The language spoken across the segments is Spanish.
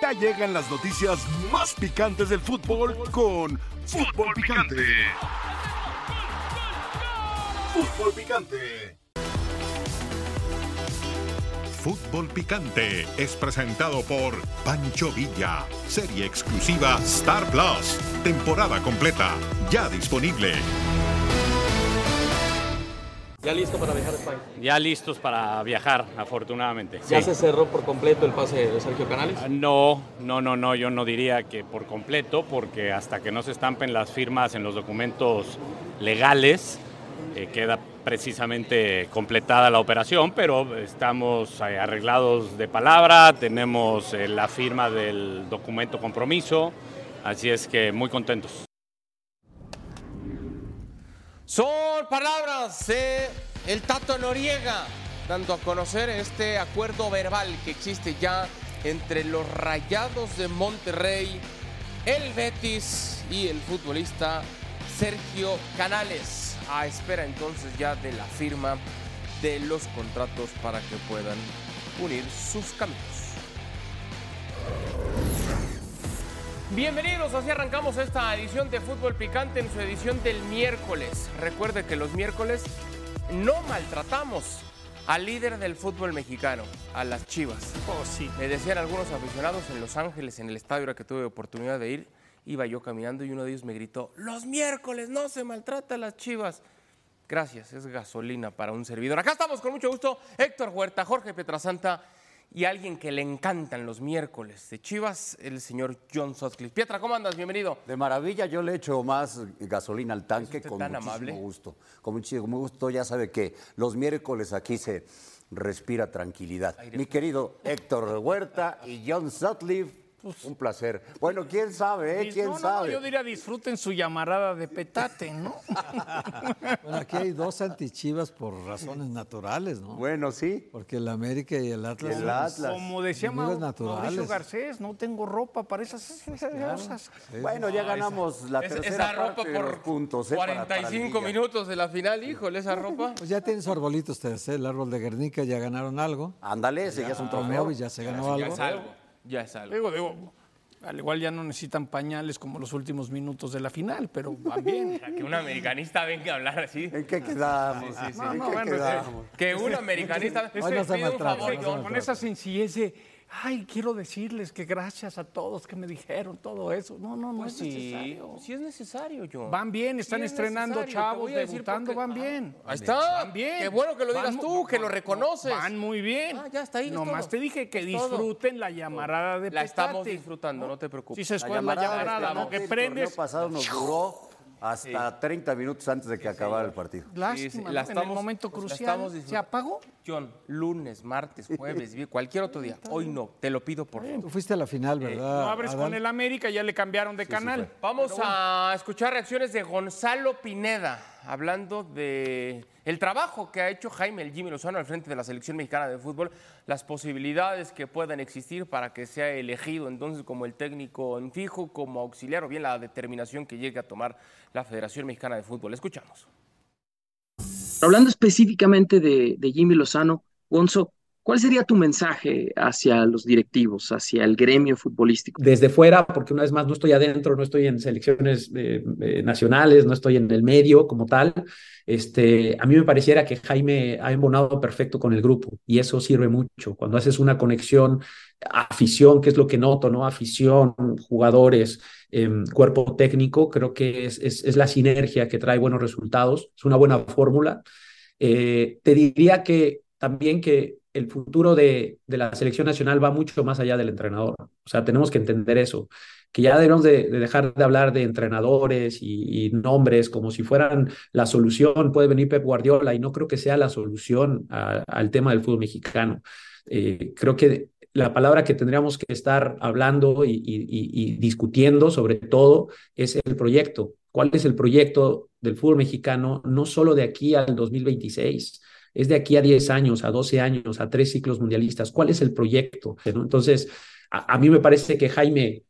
Ya llegan las noticias más picantes del fútbol con Fútbol Picante. Fútbol Picante. Fútbol Picante es presentado por Pancho Villa, serie exclusiva Star Plus, temporada completa, ya disponible. ¿Ya listo para viajar a España? Ya listos para viajar, afortunadamente. ¿Ya sí. se cerró por completo el pase de Sergio Canales? Ah, No, no, no, no, yo no diría que por completo, porque hasta que no se estampen las firmas en los documentos legales, eh, queda precisamente completada la operación, pero estamos eh, arreglados de palabra, tenemos eh, la firma del documento compromiso, así es que muy contentos. Son palabras de el Tato Noriega, dando a conocer este acuerdo verbal que existe ya entre los Rayados de Monterrey, el Betis y el futbolista Sergio Canales, a espera entonces ya de la firma de los contratos para que puedan unir sus caminos. Bienvenidos, así arrancamos esta edición de Fútbol Picante en su edición del miércoles. Recuerde que los miércoles no maltratamos al líder del fútbol mexicano, a las Chivas. Me decían algunos aficionados en Los Ángeles, en el estadio al que tuve oportunidad de ir, iba yo caminando y uno de ellos me gritó, los miércoles no se maltrata a las Chivas. Gracias, es gasolina para un servidor. Acá estamos con mucho gusto, Héctor Huerta, Jorge Petrasanta y alguien que le encantan los miércoles de Chivas, el señor John Sutcliffe. Pietra, ¿cómo andas? Bienvenido. De maravilla, yo le echo más gasolina al tanque usted con tan muchísimo amable? gusto. Con muchísimo gusto, ya sabe que los miércoles aquí se respira tranquilidad. Mi querido Héctor Huerta y John Sutcliffe, un placer. Bueno, quién sabe, ¿eh? ¿Quién no, no, sabe? yo diría disfruten su llamarada de petate, ¿no? Bueno, aquí hay dos antichivas por razones naturales, ¿no? Bueno, sí. Porque el América y el Atlas. El Atlas. Como decía Mau- naturales. Mauricio Garcés, no tengo ropa para esas cosas. Bueno, ya ganamos la tercera esa ropa parte de los por puntos. ¿eh? para- para 45 Liga. minutos de la final, híjole, esa ropa. Pues ya tienen su arbolito ustedes, ¿eh? El árbol de Guernica ya ganaron algo. Ándale, ese ya es un trofeo. Ya se ganó Ya algo. es algo, ya es algo. Digo, digo, al igual ya no necesitan pañales como los últimos minutos de la final, pero van bien. Que un americanista venga a hablar así. ¿En qué quedamos? Sí, sí, sí. ¿En No, qué bueno, quedamos? Que un americanista Hoy no se pide un favor, no se John. Con esa sencillez de, ay, quiero decirles que gracias a todos que me dijeron todo eso. No, no, no Pues es sí, necesario. sí es necesario, John. Van bien, están Sí es estrenando necesario, chavos, debutando, van Ah, bien. Ahí está. Van bien. Qué bueno que lo digas Van tú, que lo no, reconoces. Van muy bien. Ah, ya está ahí, Nomás todo. te dije que disfruten la llamarada de La estamos disfrutando, no te preocupes. Sí se escuela la llamarada llamarada, ¿no? Que el prendes. torneo pasado nos duró hasta 30 minutos antes de que acabara el partido. Lástima, Sí, sí, ¿no? la en el momento crucial. ¿Se apagó? John, lunes, martes, jueves, cualquier otro día. Hoy no, te lo pido por favor. Tú fuiste a la final, ¿verdad? No abres Adán? con el América, ya le cambiaron de canal. Vamos a escuchar reacciones de Gonzalo Pineda, hablando de el trabajo que ha hecho Jaime el Jimmy Lozano al frente de la selección mexicana de fútbol, las posibilidades que puedan existir para que sea elegido entonces como el técnico en fijo, como auxiliar o bien la determinación que llegue a tomar la Federación Mexicana de Fútbol. Escuchamos. Hablando específicamente de, de Jimmy Lozano, Gonzo, ¿cuál sería tu mensaje hacia los directivos, hacia el gremio futbolístico? desde fuera, porque una vez más no estoy adentro, no estoy en selecciones eh, eh, nacionales, no estoy en el medio como tal. Este, a mí me pareciera que Jaime ha embonado perfecto con el grupo y eso sirve mucho. Cuando haces una conexión, afición, que es lo que noto, ¿no? Afición, jugadores, em, cuerpo técnico, creo que es, es, la sinergia que trae buenos resultados, es una buena fórmula. Eh, te diría que también que el futuro de, la selección nacional va mucho más allá del entrenador. O sea, tenemos que entender eso, que ya debemos de, de dejar de hablar de entrenadores y, nombres como si fueran la solución. Puede venir Pep Guardiola y no creo que sea la solución al tema del fútbol mexicano. Eh, creo que la palabra que tendríamos que estar hablando y- y discutiendo sobre todo es el proyecto. ¿Cuál es el proyecto del fútbol mexicano, no solo de aquí al 2026? Es de aquí a 10 años, a 12 años, a tres ciclos mundialistas. ¿Cuál es el proyecto? ¿no? Entonces, a, a mí me parece que Jaime,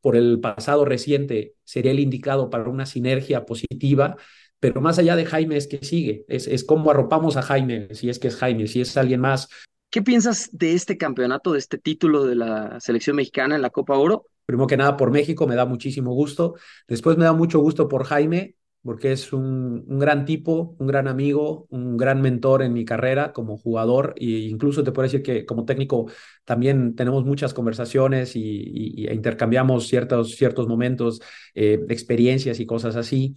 por el pasado reciente, sería el indicado para una sinergia positiva, pero más allá de Jaime es que sigue, es, es cómo arropamos a Jaime, si es que es Jaime, si es alguien más, ¿Qué piensas de este campeonato, de este título de la selección mexicana en la Copa Oro? Primero que nada, por México me da muchísimo gusto. Después me da mucho gusto por Jaime, porque es un, un, gran tipo, un gran amigo, un gran mentor en mi carrera como jugador e incluso te puedo decir que como técnico también tenemos muchas conversaciones y, y, y intercambiamos ciertos, ciertos momentos, eh, experiencias y cosas así.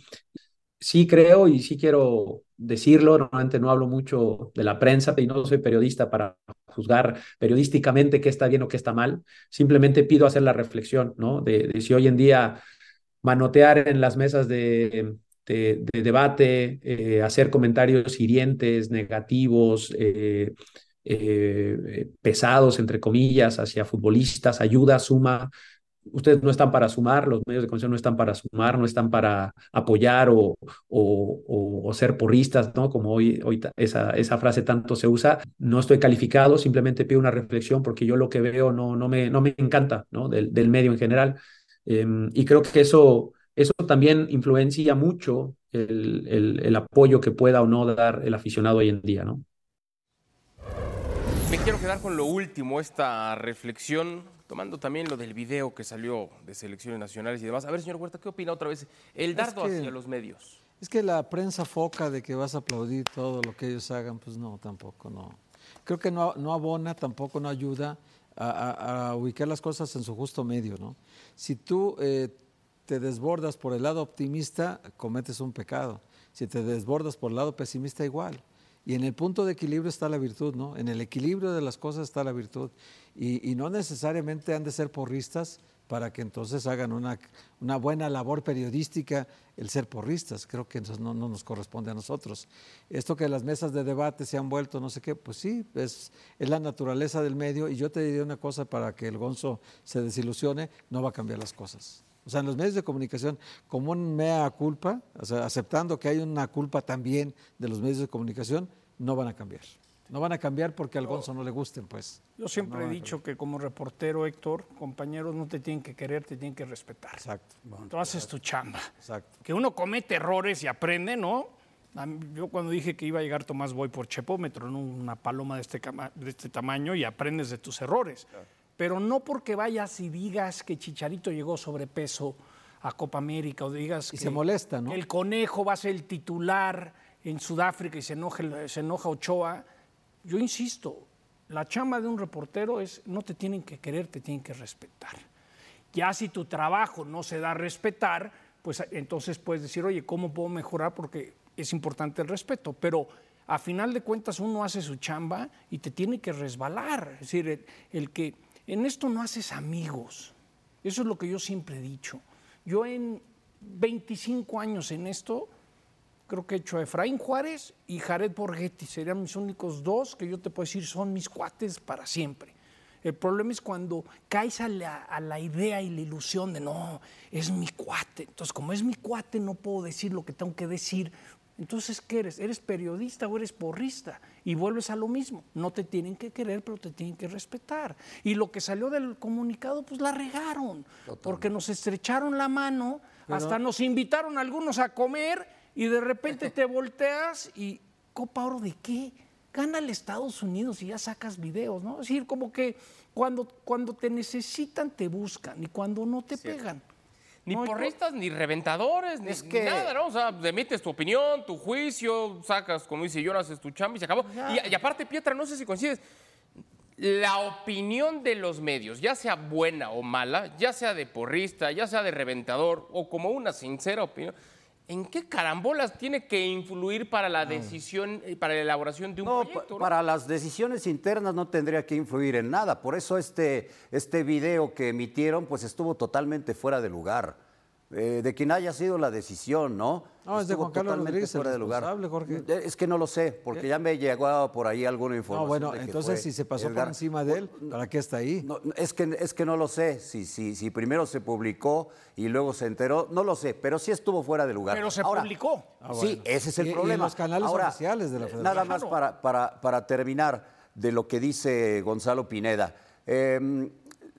Sí creo y sí quiero decirlo, normalmente no hablo mucho de la prensa y no soy periodista para juzgar periodísticamente qué está bien o qué está mal, simplemente pido hacer la reflexión, ¿no? De, de si hoy en día manotear en las mesas de, de, de debate, eh, hacer comentarios hirientes, negativos, eh, eh, pesados, entre comillas, hacia futbolistas, ayuda, suma. Ustedes no están para sumar, los medios de comunicación no están para sumar, no están para apoyar o, o, o ser porristas, ¿no? Como hoy, hoy esa, esa frase tanto se usa. No estoy calificado, simplemente pido una reflexión porque yo lo que veo no, no, me, no me encanta, ¿no? Del, del medio en general. y creo que eso eso también influencia mucho el, el, el, apoyo que pueda o no dar el aficionado hoy en día, ¿no? Me quiero quedar con lo último, esta reflexión, tomando también lo del video que salió de selecciones nacionales y demás. A ver, señor Huerta, ¿qué opina otra vez? El dardo es que, hacia los medios. Es que la prensa foca de que vas a aplaudir todo lo que ellos hagan, pues no, tampoco, no. Creo que no, no abona, tampoco no ayuda a, a, a, ubicar las cosas en su justo medio, ¿no? Si tú eh, te desbordas por el lado optimista, cometes un pecado. Si te desbordas por el lado pesimista, igual. Y en el punto de equilibrio está la virtud, ¿no? En el equilibrio de las cosas está la virtud. Y, y no necesariamente han de ser porristas para que entonces hagan una, una, buena labor periodística el ser porristas. Creo que no, no, nos corresponde a nosotros. Esto que las mesas de debate se han vuelto no sé qué, pues sí, es, es la naturaleza del medio. Y yo te diría una cosa para que el Gonzo se desilusione, no va a cambiar las cosas. O sea, en los medios de comunicación, como un mea culpa, o sea, aceptando que hay una culpa también de los medios de comunicación, no van a cambiar. No van a cambiar porque al Gonzo no le gusten, pues. Yo siempre no he dicho que como reportero, Héctor, compañeros no te tienen que querer, te tienen que respetar. Exacto. Bueno, Tú haces tu chamba. Exacto. Que uno comete errores y aprende, ¿no? Yo cuando dije que iba a llegar Tomás Boy por Chepómetro, ¿no? una paloma de este, de este tamaño y aprendes de tus errores. Claro pero no porque vayas y digas que Chicharito llegó sobrepeso a Copa América o digas y que, se molesta, el conejo va a ser el titular en Sudáfrica y se enoja, se enoja Ochoa. Yo insisto, la chamba de un reportero es no te tienen que querer, te tienen que respetar. Ya si tu trabajo no se da a respetar, pues entonces puedes decir, oye, ¿cómo puedo mejorar? Porque es importante el respeto, pero a final de cuentas uno hace su chamba y te tiene que resbalar. Es decir, el, el que en esto no haces amigos. Eso es lo que yo siempre he dicho. Yo en 25 años en esto, creo que he hecho a Efraín Juárez y Jared Borghetti. Serían mis únicos dos que yo te puedo decir son mis cuates para siempre. El problema es cuando caes a la, a la, idea y la ilusión de no, es mi cuate. Entonces, como es mi cuate, no puedo decir lo que tengo que decir. Entonces, ¿qué eres? ¿Eres periodista o eres porrista? Y vuelves a lo mismo. No te tienen que querer, pero te tienen que respetar. Y lo que salió del comunicado, pues la regaron. Totalmente. Porque nos estrecharon la mano, pero... hasta nos invitaron algunos a comer y de repente te volteas y, ¿Copa Oro de qué? Gana el Estados Unidos y ya sacas videos, ¿no? Es decir, como que cuando, cuando te necesitan te buscan y cuando no te Cierto. pegan. Ni no, porristas, yo... ni reventadores, ni, es que... ni, nada, ¿no? O sea, emites tu opinión, tu juicio, sacas, como dice Jonas, haces tu chamba y se acabó. Y, y, aparte, Pietra, no sé si coincides, la opinión de los medios, ya sea buena o mala, ya sea de porrista, ya sea de reventador o como una sincera opinión, ¿En qué carambolas tiene que influir para la decisión, ah. para la elaboración de un no, proyecto? ¿no? Para las decisiones internas no tendría que influir en nada. Por eso este, este video que emitieron pues estuvo totalmente fuera de lugar. Eh, de quien haya sido la decisión, ¿no? No, es de Juan Carlos Rodríguez fuera de lugar. Jorge. Es que no lo sé, porque ya me llegó por ahí alguna información. No, bueno, entonces si se pasó Edgar, por encima de él, ¿para qué está ahí? No, es, que, es que no lo sé, si, si, si primero se publicó y luego se enteró, no lo sé, pero sí estuvo fuera de lugar. Pero se Ahora, publicó. Ah, bueno. Sí, ese es el y, problema. Y en los canales Ahora, oficiales de la Federación. Nada más para, para, para terminar de lo que dice Gonzalo Pineda. Eh,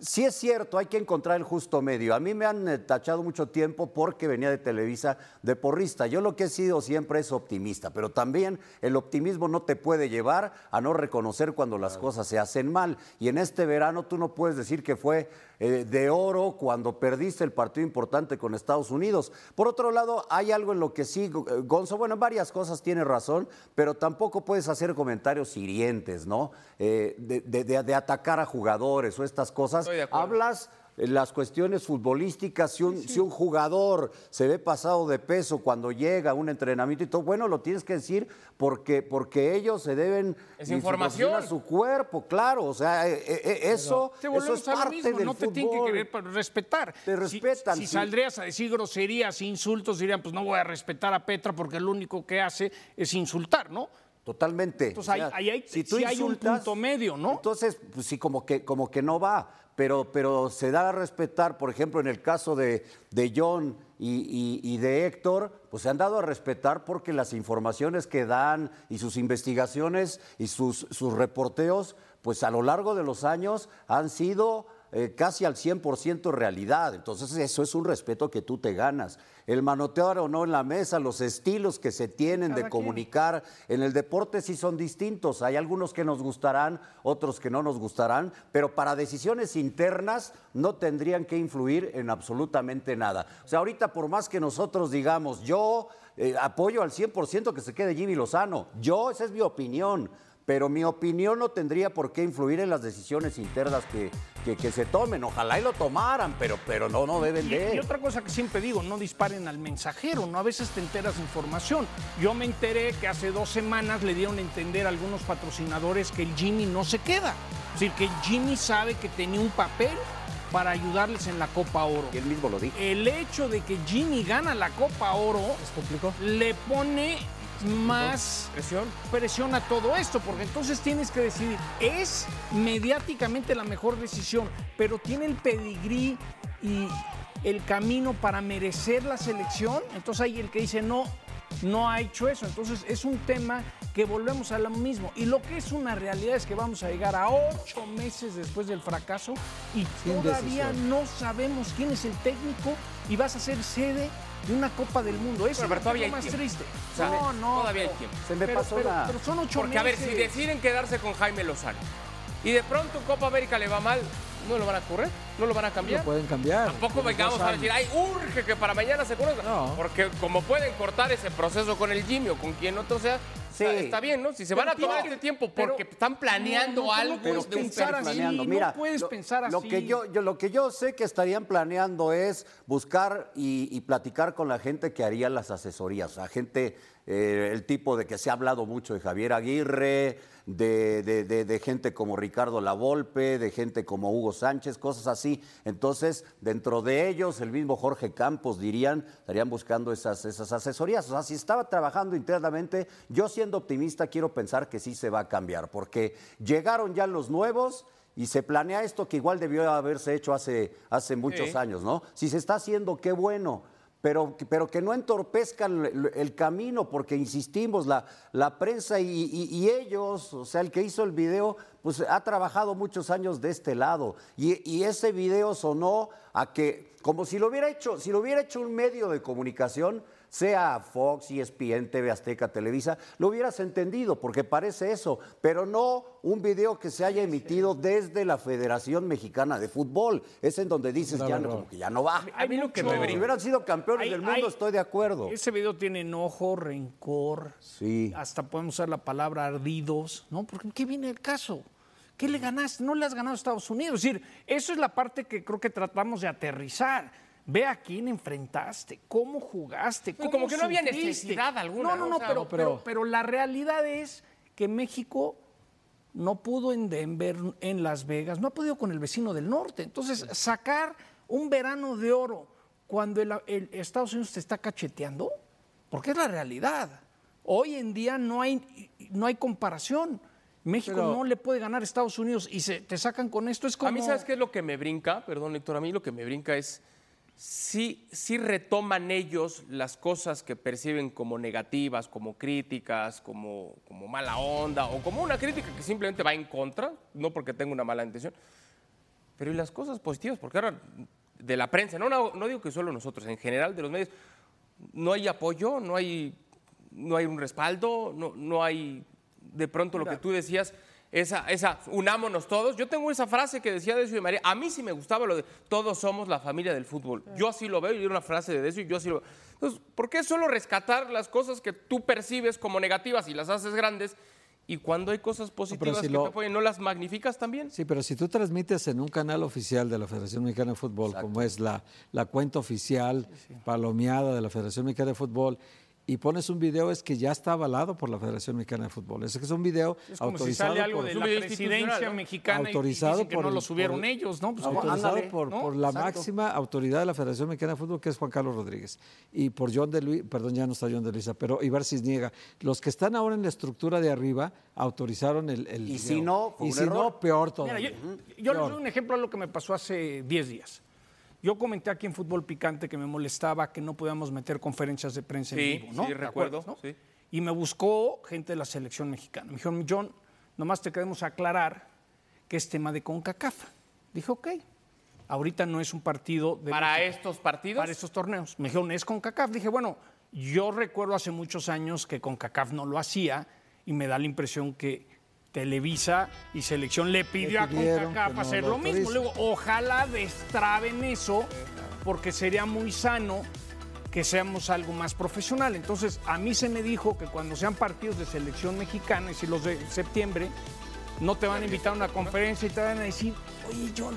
Sí es cierto, hay que encontrar el justo medio. A mí me han eh, tachado mucho tiempo porque venía de Televisa de porrista. Yo lo que he sido siempre es optimista, pero también el optimismo no te puede llevar a no reconocer cuando las cosas se hacen mal. Y en este verano tú no puedes decir que fue eh, de oro cuando perdiste el partido importante con Estados Unidos. Por otro lado, hay algo en lo que sí, eh, Gonzo, bueno, en varias cosas tiene razón, pero tampoco puedes hacer comentarios hirientes, ¿no? Eh, de, de- de atacar a jugadores o estas cosas. Estoy de acuerdo. Hablas las cuestiones futbolísticas, si un, si un jugador se ve pasado de peso cuando llega a un entrenamiento y todo, bueno, lo tienes que decir porque, porque ellos se deben Es información. a su cuerpo, claro, o sea, eh, eh, eso, Te eso es parte mismo, del no te tienen que querer respetar. Te Si- respetan, Si, sí. saldrías a decir groserías, insultos, dirían, pues no voy a respetar a Petra porque lo único que hace es insultar, ¿no? Totalmente. Entonces, ahí- ahí hay- sí hay un punto medio, ¿no? Entonces, pues sí, como que, como que no va. Pero, pero se da a respetar, por ejemplo, en el caso de, de John y, y- de Héctor, pues se han dado a respetar porque las informaciones que dan y sus investigaciones y sus, sus reporteos, pues a lo largo de los años han sido eh, casi al 100% realidad. Entonces eso es un respeto que tú te ganas. El manotear o no en la mesa, los estilos que se tienen de comunicar en el deporte sí son distintos. Hay algunos que nos gustarán, otros que no nos gustarán, pero para decisiones internas no tendrían que influir en absolutamente nada. O sea, ahorita por más que nosotros digamos, yo eh, apoyo al 100% que se quede Jimmy Lozano, yo, esa es mi opinión. Pero mi opinión no tendría por qué influir en las decisiones internas que, que- que se tomen. Ojalá y lo tomaran, pero, pero no, no deben Y, de. y otra cosa que siempre digo, no disparen al mensajero, no a veces te enteras de información. Yo me enteré que hace dos semanas le dieron a entender a algunos patrocinadores que el Jimmy no se queda. Es decir, que el Jimmy sabe que tenía un papel para ayudarles en la Copa Oro. Y él mismo lo dijo. El hecho de que Jimmy gana la Copa Oro le pone más Presión. presión a todo esto, porque entonces tienes que decidir, es mediáticamente la mejor decisión, pero tiene el pedigrí y el camino para merecer la selección, entonces hay el que dice no, no ha hecho eso, entonces es un tema que volvemos a lo mismo. Y lo que es una realidad es que vamos a llegar a ocho meses después del fracaso y Sin todavía decisión. no sabemos quién es el técnico y vas a ser sede de una Copa del Mundo. Eso Pero, pero es lo más tiempo. triste. O sea, no, no. todavía hay tiempo. Se me pero, pasó pero- la- pero son ocho Porque, a ver, si deciden quedarse con Jaime Lozano y de pronto Copa América le va mal, ¿no lo van a correr? ¿No lo van a cambiar? Lo pueden cambiar. Tampoco vengamos a decir, ay, urge que para mañana se conozca. No. Porque como pueden cortar ese proceso con el Jimmy o con quien otro sea, Sí. está, está bien, ¿no? Si se Pero van a tomar este tiempo pero- porque están planeando No, no, no algo puedes de un pensar así. planeando. no Mira, puedes lo, pensar Lo así. que, yo, yo- lo que yo sé que estarían planeando es buscar y, y platicar con la gente que haría las asesorías. La gente, eh, el tipo de que se ha hablado mucho de Javier Aguirre, de, de- de- de gente como Ricardo Lavolpe, de gente como Hugo Sánchez, cosas así. Entonces, dentro de ellos, el mismo Jorge Campos dirían, estarían buscando esas, esas asesorías. O sea, si estaba trabajando internamente, yo siendo optimista quiero pensar que sí se va a cambiar, porque llegaron ya los nuevos y se planea esto que igual debió haberse hecho hace, hace muchos Sí. años, ¿no? Si se está haciendo, qué bueno. Pero, pero que no entorpezcan el, camino, porque insistimos, la, la prensa y, y- y ellos, o sea, el que hizo el video, pues ha trabajado muchos años de este lado. Y, y ese video sonó a que, como si lo hubiera hecho, si lo hubiera hecho un medio de comunicación, sea Fox, ESPN, TV Azteca, Televisa, lo hubieras entendido, porque parece eso, pero no un video que se haya emitido desde la Federación Mexicana de Fútbol. Es en donde dices, ya no, como que ya no va. A mí lo que me Si hubieran sido campeones Hay- del mundo, hay- estoy de acuerdo. Ese video tiene enojo, rencor, Sí. hasta podemos usar la palabra ardidos, ¿no? Porque ¿qué viene el caso? ¿Qué le ganaste? No le has ganado a Estados Unidos. Es decir, eso es la parte que creo que tratamos de aterrizar. Ve a quién enfrentaste, cómo jugaste, cómo como que no había necesidad alguna, No, no, ¿no? no, O sea, pero, pero- pero, pero la realidad es que México no pudo en Denver, en Las Vegas, no ha podido con el vecino del norte. Entonces, sacar un verano de oro cuando el, el Estados Unidos te está cacheteando, porque es la realidad. Hoy en día no hay, no hay comparación. México Pero- no le puede ganar a Estados Unidos y se, te sacan con esto. Es como... A mí, ¿sabes qué es lo que me brinca? Perdón, Héctor, a mí lo que me brinca es si retoman ellos las cosas que perciben como negativas, como críticas, como, como mala onda, o como una crítica que simplemente va en contra, no porque tenga una mala intención. Pero ¿y las cosas positivas? Porque ahora de la prensa, no, no, no digo que solo nosotros, en general de los medios, no hay apoyo, no hay, no hay un respaldo, no, no hay de pronto lo que tú decías, esa, esa, unámonos todos. Yo tengo esa frase que decía Decio de María, a mí sí me gustaba lo de todos somos la familia del fútbol. Yo así lo veo, y era una frase de Decio y yo así lo veo. Entonces, ¿por qué solo rescatar las cosas que tú percibes como negativas y las haces grandes? Y cuando hay cosas positivas si que lo- te apoyan, ¿no las magnificas también? Sí, pero si tú transmites en un canal oficial de la Federación Mexicana de Fútbol, como es la, la cuenta oficial palomeada de la Federación Mexicana de Fútbol, y pones un video, es que ya está avalado por la Federación Mexicana de Fútbol. Es que es un video Es como si autorizado sale algo por, de la mexicana y autorizado dicen que por no lo subieron por- ellos, ¿no? Pues, autorizado ándale, por, ¿no? por la Exacto. máxima autoridad de la Federación Mexicana de Fútbol, que es Juan Carlos Rodríguez, y por John de Luis, perdón, ya no está John de Luisa, pero Ibar Cisniega. Los que están ahora en la estructura de arriba autorizaron el, el Y video. si no, fue y un si error. no, peor todavía. Mira, yo, yo les doy un ejemplo de lo que me pasó hace 10 días. Yo comenté aquí en Fútbol Picante que me molestaba que no podíamos meter conferencias de prensa Sí, en vivo, ¿no? sí, ¿Te recuerdo, acuerdas, no? sí. Y me buscó gente de la selección mexicana. Me dijeron, John, nomás te queremos aclarar que es tema de CONCACAF. Dije, ok. Ahorita no es un partido de Para México, estos partidos. para estos torneos. Me dijeron, es CONCACAF. Dije, bueno, yo recuerdo hace muchos años que CONCACAF no lo hacía y me da la impresión que Televisa y selección le pidió a CONCACAF no hacer lo lo mismo. Luego, ojalá destraben eso, porque sería muy sano que seamos algo más profesional. Entonces, a mí se me dijo que cuando sean partidos de selección mexicana, y si los de septiembre, no te van a invitar a una conferencia y te van a decir, oye, John,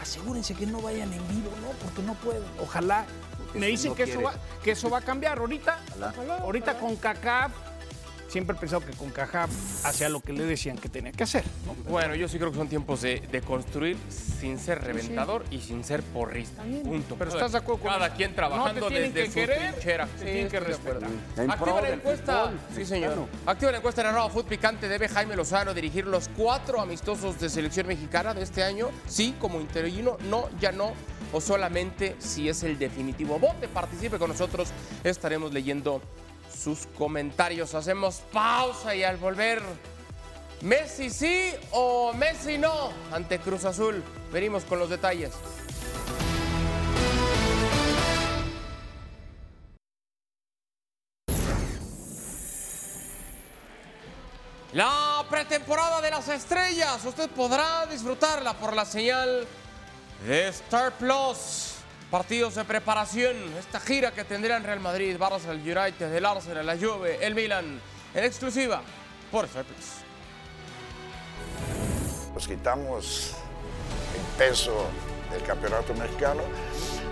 asegúrense que no vayan en vivo, ¿no? Porque no pueden. Ojalá. me si dicen no que, eso va, que eso va a cambiar. Ahorita, ahorita con CACAF, siempre he pensado que con CACAF hacía lo que le decían que tenía que hacer. ¿no? Bueno, yo sí creo que son tiempos de, de construir sin ser reventador y sin ser porrista. Punto. Pero ¿estás de acuerdo con Cada quien No trabajando te tienen desde que su querer, trinchera. te tienen que respetar. Activa la encuesta. fútbol Sí, señor. Activa la encuesta en arroba Food Picante. ¿Debe Jaime Lozano dirigir los cuatro amistosos de selección mexicana de este año? Sí, como interino. No, ya no. O solamente si es el definitivo. Vote, participe con nosotros. Estaremos leyendo sus comentarios. Hacemos pausa y al volver. ¿Messi sí o Messi no? Ante Cruz Azul. Venimos con los detalles. La pretemporada de las estrellas. Usted podrá disfrutarla por la señal de Star Plus. Partidos de preparación. Esta gira que tendrán Real Madrid, Barça, el United, el Arsenal, la Juve, el Milan. En exclusiva por Plus. Nos quitamos el peso del campeonato mexicano,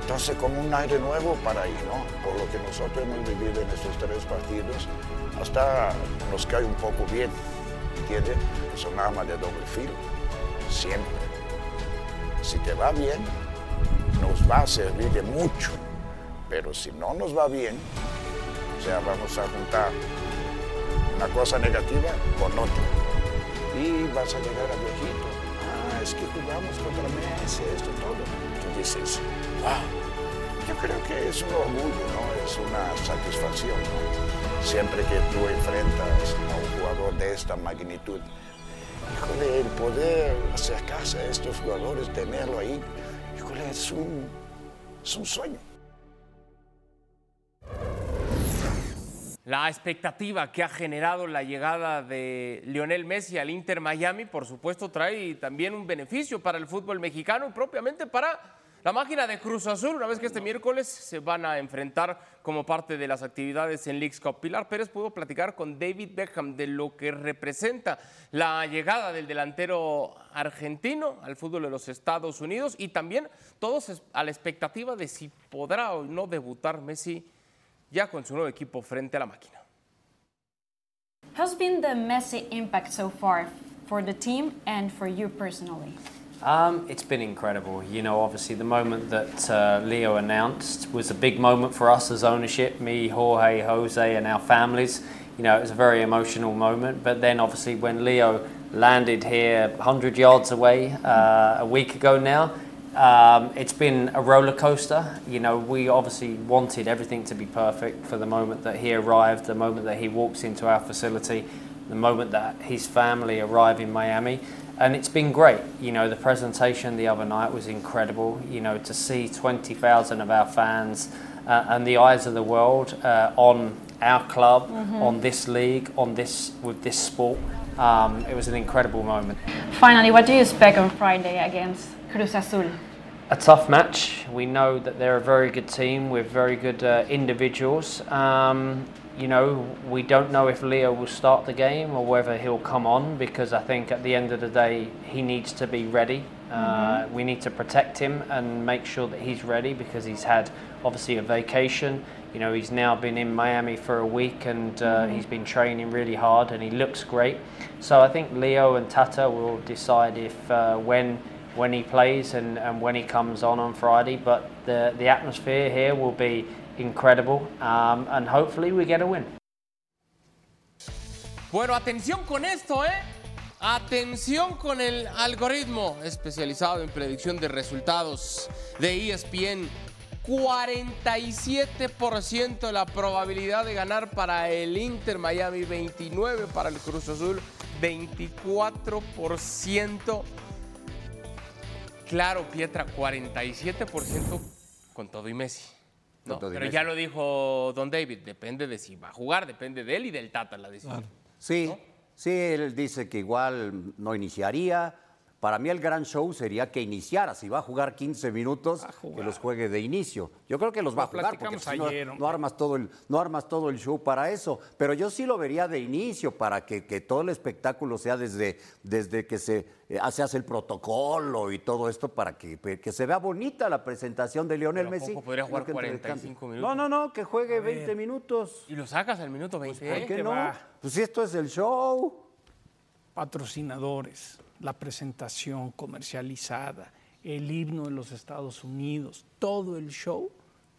entonces con un aire nuevo para ahí, ¿no? Por lo que nosotros hemos vivido en estos tres partidos, hasta nos cae un poco bien, ¿entiendes? Es un arma de doble filo, siempre. Si te va bien, nos va a servir de mucho, pero si no nos va bien, o sea, vamos a juntar una cosa negativa con otra y vas a llegar a viejito. Ah, es que jugamos contra Messi, esto todo. Tú dices, wow, yo creo que es un orgullo, ¿no? Es una satisfacción. Siempre que tú enfrentas a un jugador de esta magnitud, híjole, el poder acercarse a estos jugadores, tenerlo ahí, es un, es un sueño. La expectativa que ha generado la llegada de Lionel Messi al Inter Miami, por supuesto, trae también un beneficio para el fútbol mexicano y propiamente para la máquina de Cruz Azul, una vez que este miércoles se van a enfrentar como parte de las actividades en Leagues Cup. Pilar Pérez pudo platicar con David Beckham de lo que representa la llegada del delantero argentino al fútbol de los Estados Unidos y también todos a la expectativa de si podrá o no debutar Messi ya con su nuevo equipo frente a la máquina. How's been the Messi impact so far for the team and for you personally? Um, it's been incredible. You know, obviously, the moment that uh, Leo announced was a big moment for us as ownership, me, Jorge, Jose, and our families. You know, it was a very emotional moment. But then, obviously, when Leo landed here 100 yards away uh, a week ago now, um, it's been a roller coaster. You know, we obviously wanted everything to be perfect for the moment that he arrived, the moment that he walks into our facility. the moment that his family arrive in Miami. And it's been great. You know, the presentation the other night was incredible. You know, to see 20,000 of our fans uh, and the eyes of the world uh, on our club, Mhm. on this league, on this with this sport. Um, it was an incredible moment. Finally, what do you expect on Friday against Cruz Azul? a tough match. We know that they're a very good team with very good uh, individuals. Um, you know, we don't know if Leo will start the game or whether he'll come on because I think at the end of the day he needs to be ready. Uh, we need to protect him and make sure that he's ready because he's had obviously a vacation. You know, he's now been in Miami for a week and uh, Mhm. he's been training really hard and he looks great. So I think Leo and Tata will decide if uh, when when he plays and, and when he comes on on Friday. But the the atmosphere here will be incredible um, and hopefully we get a win. Bueno, atención con esto, ¿eh? Atención con el algoritmo especializado en predicción de resultados de ESPN. 47% la probabilidad de ganar para el Inter Miami, 29 para el Cruz Azul, 24%. Claro, Pietra, 47% con todo y Messi. No, pero Messi. ya lo dijo Don David, depende de si va a jugar, depende de él y del Tata la decisión. Sí, sí, él dice que igual no iniciaría. Para mí el gran show sería que iniciara. Si va a jugar 15 minutos, que los juegue de inicio. Yo creo que los va a jugar porque si no, ayer, no hombre. armas todo el, no armas todo el show para eso. Pero yo sí lo vería de inicio para que, que todo el espectáculo sea desde, desde que se, eh, se hace el protocolo y todo esto para que, que se vea bonita la presentación de Lionel Pero ¿a Messi. poco podría jugar Lo que entre el 45 cambio. minutos? No, no, no, que juegue 20 minutos. Y lo sacas al minuto 20. ¿Por qué no? va. Pues si esto es el show. Patrocinadores, la presentación comercializada, el himno de los Estados Unidos, todo el show,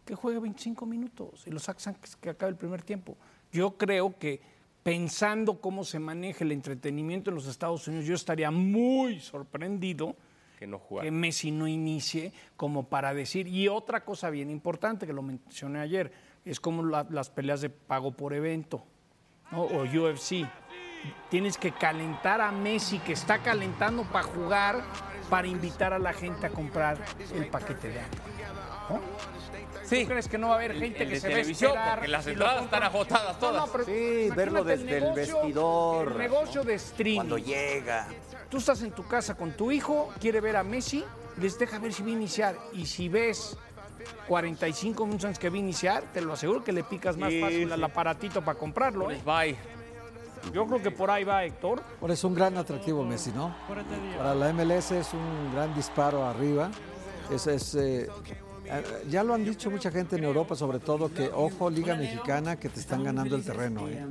que juegue 25 minutos y lo sacas antes que acabe el primer tiempo. Yo creo que pensando cómo se maneja el entretenimiento en los Estados Unidos, yo estaría muy sorprendido Que no que Messi no inicie como para decir. Y otra cosa bien importante que lo mencioné ayer, es como la- las peleas de pago por evento ¿no? o UFC. Tienes que calentar a Messi que está calentando para jugar, para invitar a la gente a comprar el paquete de agua. ¿no? Sí. ¿Tú crees que no va a haber gente el que de se va a esperar porque las entradas están agotadas No, no, todas. Sí, verlo desde el negocio- vestidor. El negocio de streaming. Cuando llega. Tú estás en tu casa con tu hijo, quiere ver a Messi, les deja ver si va a iniciar. Y si ves 45 minutos antes que va a iniciar, te lo aseguro que le picas más Sí, fácil sí. al aparatito para comprarlo. ¿eh? Bye. Yo creo que por ahí va Héctor. Por eso un gran atractivo Messi, ¿no? Para la MLS es un gran disparo arriba. Es, es, eh, ya lo han dicho mucha gente en Europa, sobre todo, que ojo Liga Mexicana que te están ganando el terreno. ¿eh?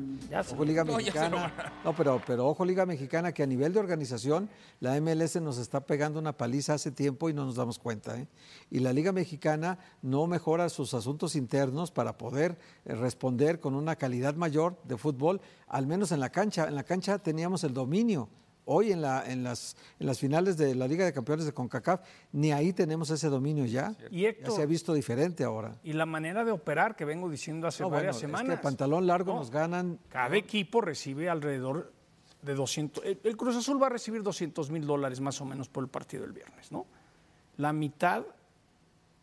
Ojo Liga Mexicana. No, pero, pero ojo Liga Mexicana que a nivel de organización la MLS nos está pegando una paliza hace tiempo y no nos damos cuenta. ¿eh? Y la Liga Mexicana no mejora sus asuntos internos para poder eh, responder con una calidad mayor de fútbol, al menos en la cancha. En la cancha teníamos el dominio. Hoy en, la, en, las, en las finales de la Liga de Campeones de CONCACAF, ni ahí tenemos ese dominio ya. Y Ya se ha visto diferente ahora. y la manera de operar que vengo diciendo hace No, varias bueno, es que semanas. pantalón largo No. nos ganan. Cada equipo recibe alrededor de 200. El, el Cruz Azul va a recibir 200 mil dólares más o menos por el partido del viernes, ¿no? La mitad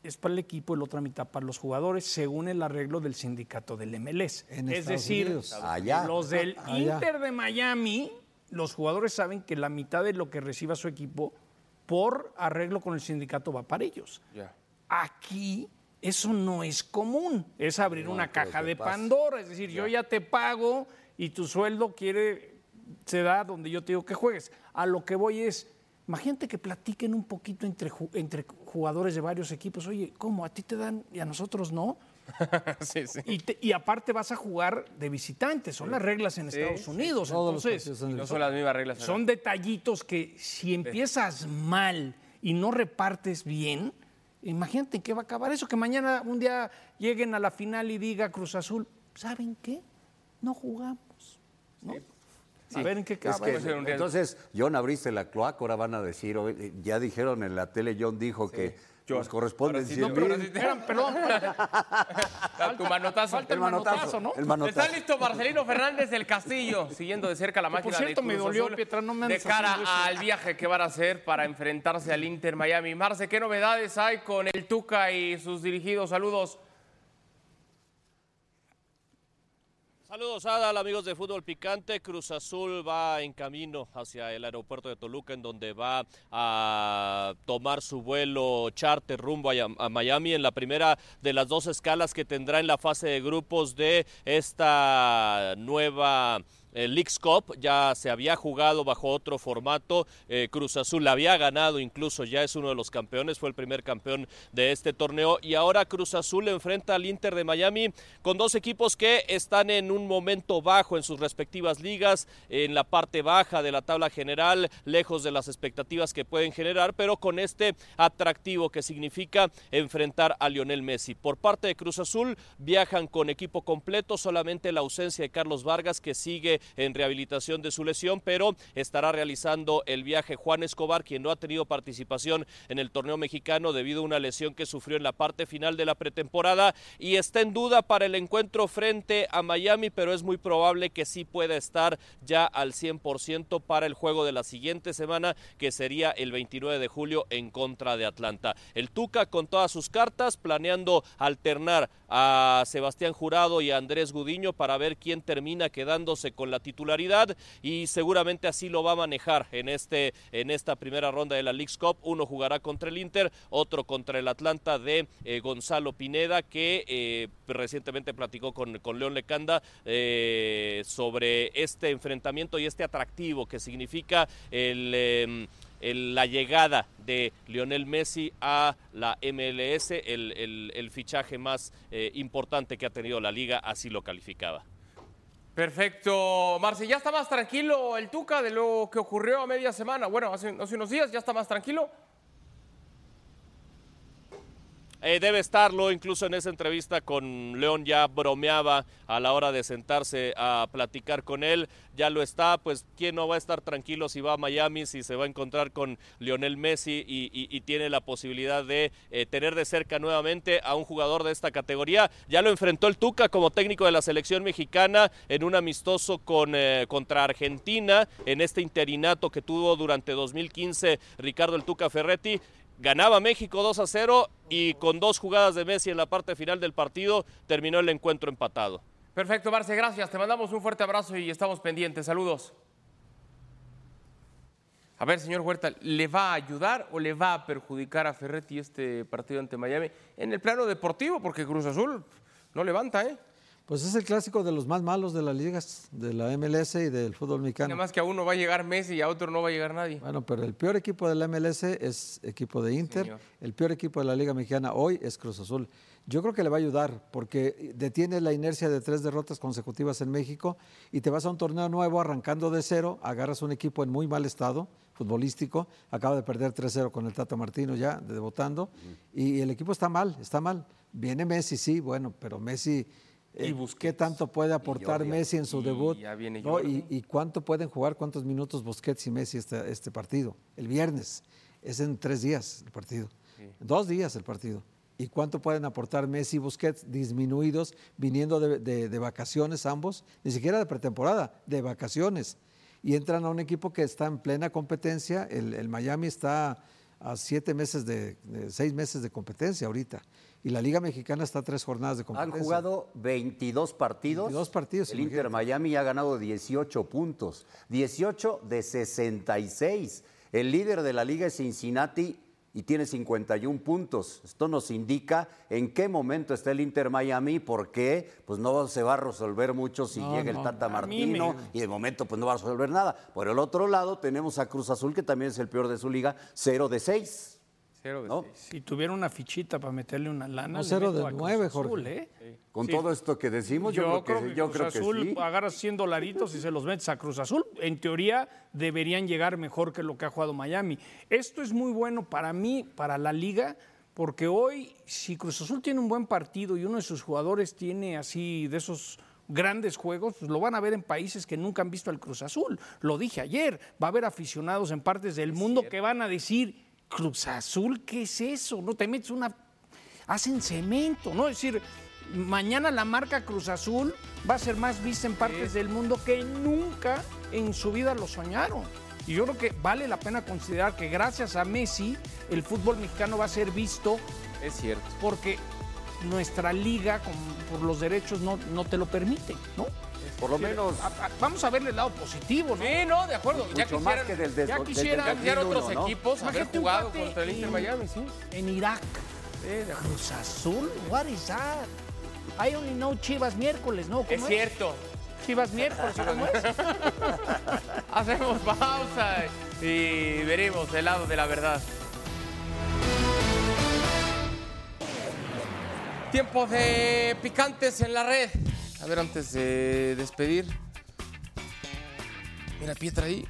es para el equipo y la otra mitad para los jugadores, según el arreglo del sindicato del MLS. En es Estados decir, Unidos. Allá. los del Allá. Inter de Miami, los jugadores saben que la mitad de lo que reciba su equipo por arreglo con el sindicato va para ellos. Aquí eso no es común, es abrir No una caja de. Pandora, es decir, yo ya te pago y tu sueldo quiere se da donde yo te digo que juegues. A lo que voy es, imagínate que platiquen un poquito entre, entre jugadores de varios equipos, oye, ¿cómo? ¿A ti te dan y a nosotros no? sí, sí. Y, te- y aparte vas a jugar de visitante, son las reglas en Estados Unidos. Entonces, son No son las mismas reglas. son detallitos que si empiezas mal y no repartes bien, imagínate en qué va a acabar eso, que mañana un día lleguen a la final y diga Cruz Azul, ¿saben qué? No jugamos. ¿no? A ver en qué Es que, entonces, John abriste la cloaca, ahora van a decir, ya dijeron en la tele, John dijo que Nos corresponden sí, 100 no, mil. Eran, perdón, Da tu manotazo. falta el manotazo, ¿no? El manotazo. Está listo Marcelino Fernández del Castillo, siguiendo de cerca la Que, por máquina cierto, de me dolió, Azul, Pietra, no me de cara al viaje que van a hacer para enfrentarse al Inter Miami. Marce, ¿qué novedades hay con el Tuca y sus dirigidos? Saludos. Saludos Adal, amigos de Fútbol Picante. Cruz Azul va en camino hacia el aeropuerto de Toluca, en donde va a tomar su vuelo charter rumbo a, Miami en la primera de las dos escalas que tendrá en la fase de grupos de esta nueva el Leagues Cup ya se había jugado bajo otro formato. eh, Cruz Azul había ganado, incluso ya es uno de los campeones, fue el primer campeón de este torneo. Y ahora Cruz Azul enfrenta al Inter de Miami con dos equipos que están en un momento bajo en sus respectivas ligas, en la parte baja de la tabla general, lejos de las expectativas que pueden generar, pero con este atractivo que significa enfrentar a Lionel Messi. Por parte de Cruz Azul viajan con equipo completo, solamente la ausencia de Carlos Vargas que sigue en rehabilitación de su lesión, pero estará realizando el viaje Juan Escobar, quien no ha tenido participación en el torneo mexicano debido a una lesión que sufrió en la parte final de la pretemporada y está en duda para el encuentro frente a Miami, pero es muy probable que sí pueda estar ya al 100% para el juego de la siguiente semana, que sería el 29 de julio en contra de Atlanta. El Tuca con todas sus cartas, planeando alternar a Sebastián Jurado y a Andrés Gudiño para ver quién termina quedándose con la titularidad y seguramente así lo va a manejar en, este, en esta primera ronda de la League's Cup. Uno jugará contra el Inter, otro contra el Atlanta de eh, Gonzalo Pineda, que eh, recientemente platicó con, con León Lecanda eh, sobre este enfrentamiento y este atractivo que significa el- la llegada de Lionel Messi a la MLS, el, el- fichaje más importante que ha tenido la liga, así lo calificaba. Perfecto, Marce. ¿Ya está más tranquilo el Tuca de lo que ocurrió a media semana? Bueno, hace, hace unos días ya está más tranquilo. Eh, debe estarlo, incluso en esa entrevista con León ya bromeaba a la hora de sentarse a platicar con él, ya lo está, pues quién no va a estar tranquilo si va a Miami, si se va a encontrar con Lionel Messi y, tiene la posibilidad de eh, tener de cerca nuevamente a un jugador de esta categoría. Ya lo enfrentó el Tuca como técnico de la selección mexicana en un amistoso con, eh, contra Argentina, en este interinato que tuvo durante 2015 Ricardo el Tuca Ferretti. Ganaba México 2 a 0 y con dos jugadas de Messi en la parte final del partido terminó el encuentro empatado. Perfecto, Marce, gracias. Te mandamos un fuerte abrazo y estamos pendientes. Saludos. A ver, señor Huerta, ¿le va a ayudar o le va a perjudicar a Ferretti este partido ante Miami en el plano deportivo? Porque Cruz Azul no levanta, ¿eh? Pues es el clásico de los más malos de las ligas, de la MLS y del fútbol Nada mexicano. más que a uno va a llegar Messi y a otro no va a llegar nadie. Bueno, pero el peor equipo de la MLS es equipo de Inter. Señor. El peor equipo de la Liga Mexicana hoy es Cruz Azul. Yo creo que le va a ayudar porque detiene la inercia de tres derrotas consecutivas en México y te vas a un torneo nuevo arrancando de cero, agarras un equipo en muy mal estado futbolístico, acaba de perder 3-0 con el Tata Martino ya, debutando, y el equipo está mal, está mal. Viene Messi, sí, bueno, pero Messi... Y eh, Busquets. ¿Qué tanto puede aportar. Messi en su Y debut? ya viene No, y, y cuánto pueden jugar, cuántos minutos Busquets y Messi este, este partido? El viernes. Es en tres días el partido. Dos días el partido. ¿Y cuánto pueden aportar Messi y Busquets disminuidos, viniendo de, de- de vacaciones ambos? Ni siquiera de pretemporada, de vacaciones. Y entran a un equipo que está en plena competencia. El, el Miami está a siete meses de, de seis meses de competencia ahorita. Y la Liga Mexicana está a tres jornadas de Han competencia. jugado 22 partidos. 22 partidos, El Inter. Miami ha ganado 18 puntos. 18 de 66. El líder de la liga es Cincinnati y tiene 51 puntos. Esto nos indica en qué momento está el Inter Miami, porque pues no se va a resolver mucho si No, llega no, el Tata Martino me- y de momento pues no va a resolver nada. Por el otro lado tenemos a Cruz Azul, que también es el peor de su liga, 0 de 6. Cero de ¿no? Si tuviera una fichita para meterle una lana, No, cero de a Cruz nueve, Azul. ¿eh? Con Sí. todo esto que decimos, yo, Yo, creo que, yo Cruz creo que Azul sí. agarras 100 dolaritos y se los metes a Cruz Azul. En teoría deberían llegar mejor que lo que ha jugado Miami. Esto es muy bueno para mí, para la liga, porque hoy si Cruz Azul tiene un buen partido y uno de sus jugadores tiene así de esos grandes juegos, pues lo van a ver en países que nunca han visto al Cruz Azul. Lo dije ayer, va a haber aficionados en partes del mundo que van a decir Cruz Azul, ¿qué es eso? No te metes una. Hacen cemento, ¿no? Es decir, mañana la marca Cruz Azul va a ser más vista en partes del mundo que nunca en su vida lo soñaron. Y yo creo que vale la pena considerar que gracias a Messi el fútbol mexicano va a ser visto. Es cierto. Porque nuestra liga, con- por los derechos, no, no te lo permite, ¿no? Por lo menos. A- a- vamos a verle el lado positivo, ¿no? Sí, no, de acuerdo. Ya Mucho más quisieran, que del, del- ya quisieran del cambiar otros 2001, ¿no? equipos, haber jugado contra el Inter en- Miami, sí. En Irak. Cruz Azul, what is that? I only know Chivas miércoles, ¿no? ¿Cómo Es cierto. Chivas miércoles, ¿cómo es? Hacemos pausa y veremos el lado de la verdad. Tiempo de picantes en la red. A ver, antes de despedir. Mira, Pietra ahí.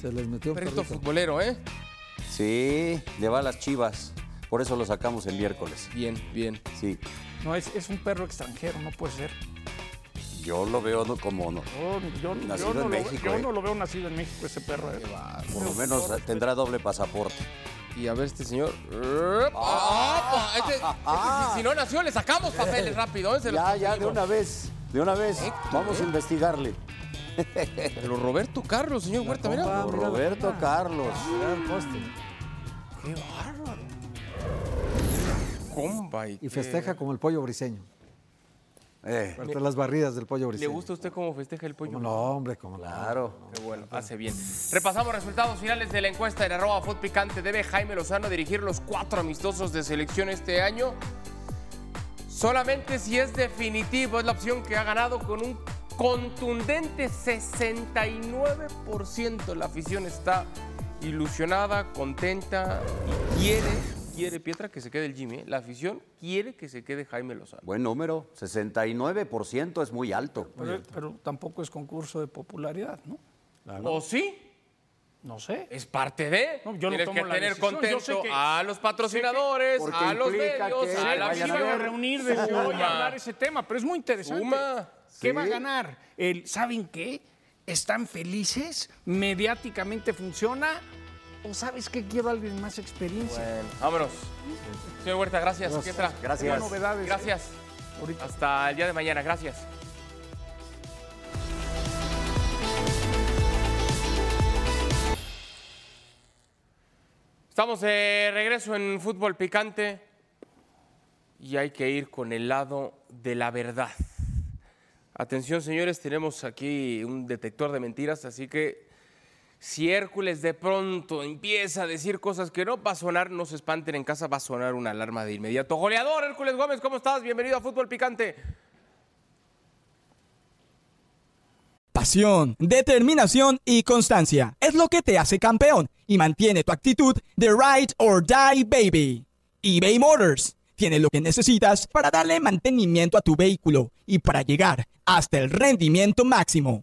Se les metió un Perrito perrito. futbolero, ¿eh? Sí, le va a las chivas. Por eso lo sacamos el miércoles. Bien, bien. Sí, No, es, es un perro extranjero, no puede ser. Yo lo veo como no. Yo, yo- Nacido yo no en lo, México, yo ¿eh? no lo veo nacido en México ese perro. ¿eh? Por lo menos tendrá doble pasaporte. Y a ver este señor. ¡Ah! Este- este, si- si no nació, le sacamos papeles rápido. ¿eh? Se Ya, ya, de una vez. De una vez. Vamos a investigarle. Pero Roberto Carlos, señor Huerta, mira. compa, mira. Roberto Carlos. Mira el poste. Qué bárbaro. Comba y, Y qué- festeja como el pollo briseño. Eh, Parte las barridas del pollo ¿Le briseño. gusta a usted cómo festeja el pollo? ¿Cómo no, hombre, como claro. Qué bueno, hace bien. Repasamos resultados finales de la encuesta en arroba Food Picante. ¿Debe Jaime Lozano dirigir los cuatro amistosos de selección este año? Solamente si es definitivo es la opción que ha ganado con un contundente 69%. La afición está ilusionada, contenta y quiere, quiere Pietra que se quede el Jimmy. ¿eh? La afición quiere que se quede Jaime Lozano. Buen número. 69% es muy alto. Pero, pero tampoco es concurso de popularidad, ¿no? ¿O sí? No sé. Es parte de. No, yo no Tienes tomo que la tener decisión. Contento que- a los patrocinadores, a los medios, que a la vayan a reunir de hoy a hablar ese tema, pero es muy interesante. Suma. ¿Qué Sí. va a ganar? El, ¿Saben qué? ¿Están felices? ¿Mediáticamente funciona? ¿O sabes qué? Quiero a alguien más experiencia. Bueno, vámonos. Señor Huerta, gracias. Gracias. Gracias. Novedades. Gracias. Hasta el día de mañana. Gracias. Estamos de regreso en Fútbol Picante y hay que ir con el lado de la verdad. Atención, señores, tenemos aquí un detector de mentiras, así que si Hércules de pronto empieza a decir cosas que no va a sonar, no se espanten en casa, va a sonar una alarma de inmediato. Goleador, Hércules Gómez, ¿cómo estás? Bienvenido a Fútbol Picante. Pasión, determinación y constancia es lo que te hace campeón y mantiene tu actitud de ride or die baby. eBay Motors tiene lo que necesitas para darle mantenimiento a tu vehículo y para llegar hasta el rendimiento máximo.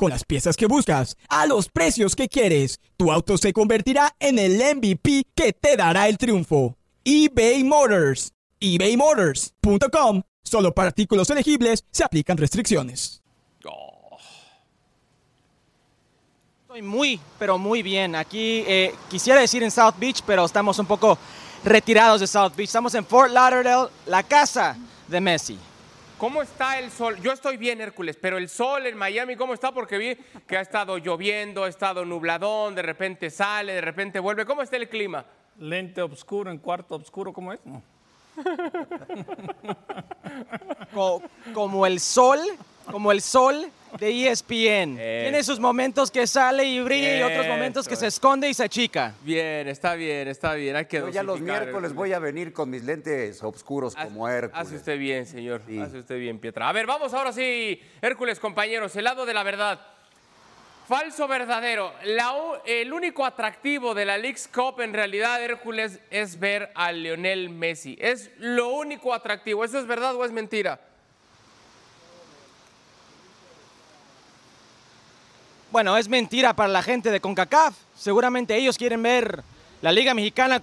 Con las piezas que buscas, a los precios que quieres, tu auto se convertirá en el MVP que te dará el triunfo. eBay Motors. ebaymotors.com. Solo para artículos elegibles se aplican restricciones. Estoy muy, pero muy bien. Aquí eh, quisiera decir en South Beach, pero estamos un poco retirados de South Beach. Estamos en Fort Lauderdale, la casa de Messi. ¿Cómo está el sol? Yo estoy bien, Hércules, pero el sol en Miami, ¿cómo está? Porque vi que ha estado lloviendo, ha estado nubladón, de repente sale, de repente vuelve. ¿Cómo está el clima? Lente oscuro en cuarto oscuro, ¿cómo es? No. Co- como el sol, como el sol de ESPN. Tiene sus momentos que sale y brilla y otros momentos que se es. esconde y se achica. Bien, está bien, está bien. Hay que Yo ya los miércoles voy a venir con mis lentes oscuros como Hércules. Hace usted bien, señor. Hace usted bien, Pietra. A ver, vamos ahora sí, Hércules, compañeros, el lado de la verdad. falso verdadero. La el único atractivo de la League's Cup en realidad, Hércules, es ver a Lionel Messi. Es lo único atractivo. ¿Eso es verdad o es mentira? Bueno, es mentira para la gente de CONCACAF. Seguramente ellos quieren ver la Liga Mexicana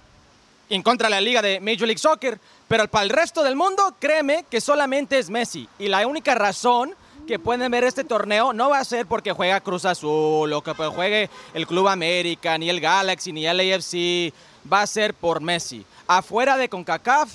en contra de la Liga de Major League Soccer, pero para el resto del mundo, créeme que solamente es Messi. Y la única razón que pueden ver este torneo no va a ser porque juega Cruz Azul o que juegue el Club América, ni el Galaxy, ni el AFC. Va a ser por Messi. Afuera de CONCACAF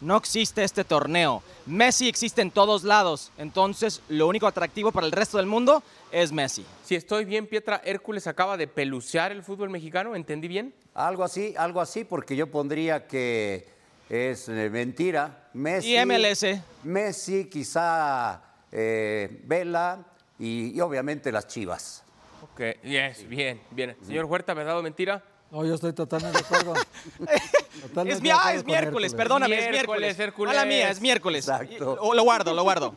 no existe este torneo. Messi existe en todos lados. Entonces, lo único atractivo para el resto del mundo es Messi. Si estoy bien, Pietra, Hércules acaba de pelucear el fútbol mexicano. ¿Entendí bien? Algo así, algo así, porque yo pondría que es eh, mentira. Messi, Y MLS. Messi, quizá eh, Vela y, y obviamente las Chivas. Ok, yes, bien, bien. Señor Huerta, ¿verdad o mentira? No, yo estoy totalmente de acuerdo. Totalmente Es, mi- ah, es miércoles, Hércules. perdóname, es Miércoles. Mala mía, es miércoles. Exacto. O lo guardo, lo guardo.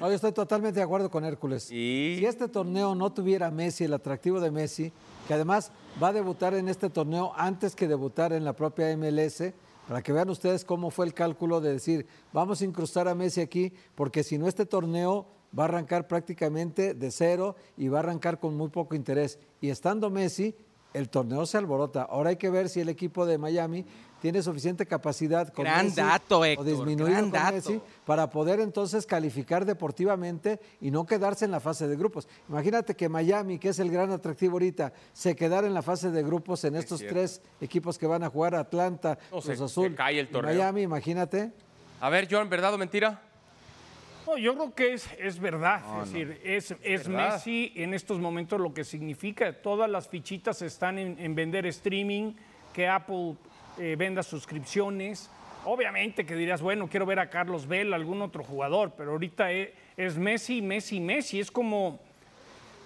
No, yo estoy totalmente de acuerdo con Hércules. Si este torneo no tuviera a Messi, el atractivo de Messi, que además va a debutar en este torneo antes que debutar en la propia MLS, para que vean ustedes cómo fue el cálculo de decir, vamos a incrustar a Messi aquí, porque si no este torneo va a arrancar prácticamente de cero y va a arrancar con muy poco interés. Y estando Messi, el torneo se alborota. Ahora hay que ver si el equipo de Miami tiene suficiente capacidad con Gran Messi dato, o disminuir gran con dato. Messi para poder entonces calificar deportivamente y no quedarse en la fase de grupos. Imagínate que Miami, que es el gran atractivo ahorita, se quedara en la fase de grupos en estos tres equipos que van a jugar, Atlanta, No, se- Cruz se Azul cae el y. Miami, imagínate. A ver, John, ¿verdad o mentira? No, yo creo que es, es verdad. No, es no. decir, es, es verdad. Messi en estos momentos lo que significa. Todas las fichitas están en, en vender streaming, que Apple eh, venda suscripciones. Obviamente que dirías, bueno, quiero ver a Carlos Vela, algún otro jugador, pero ahorita e- es, Messi, Messi, Messi. Es como,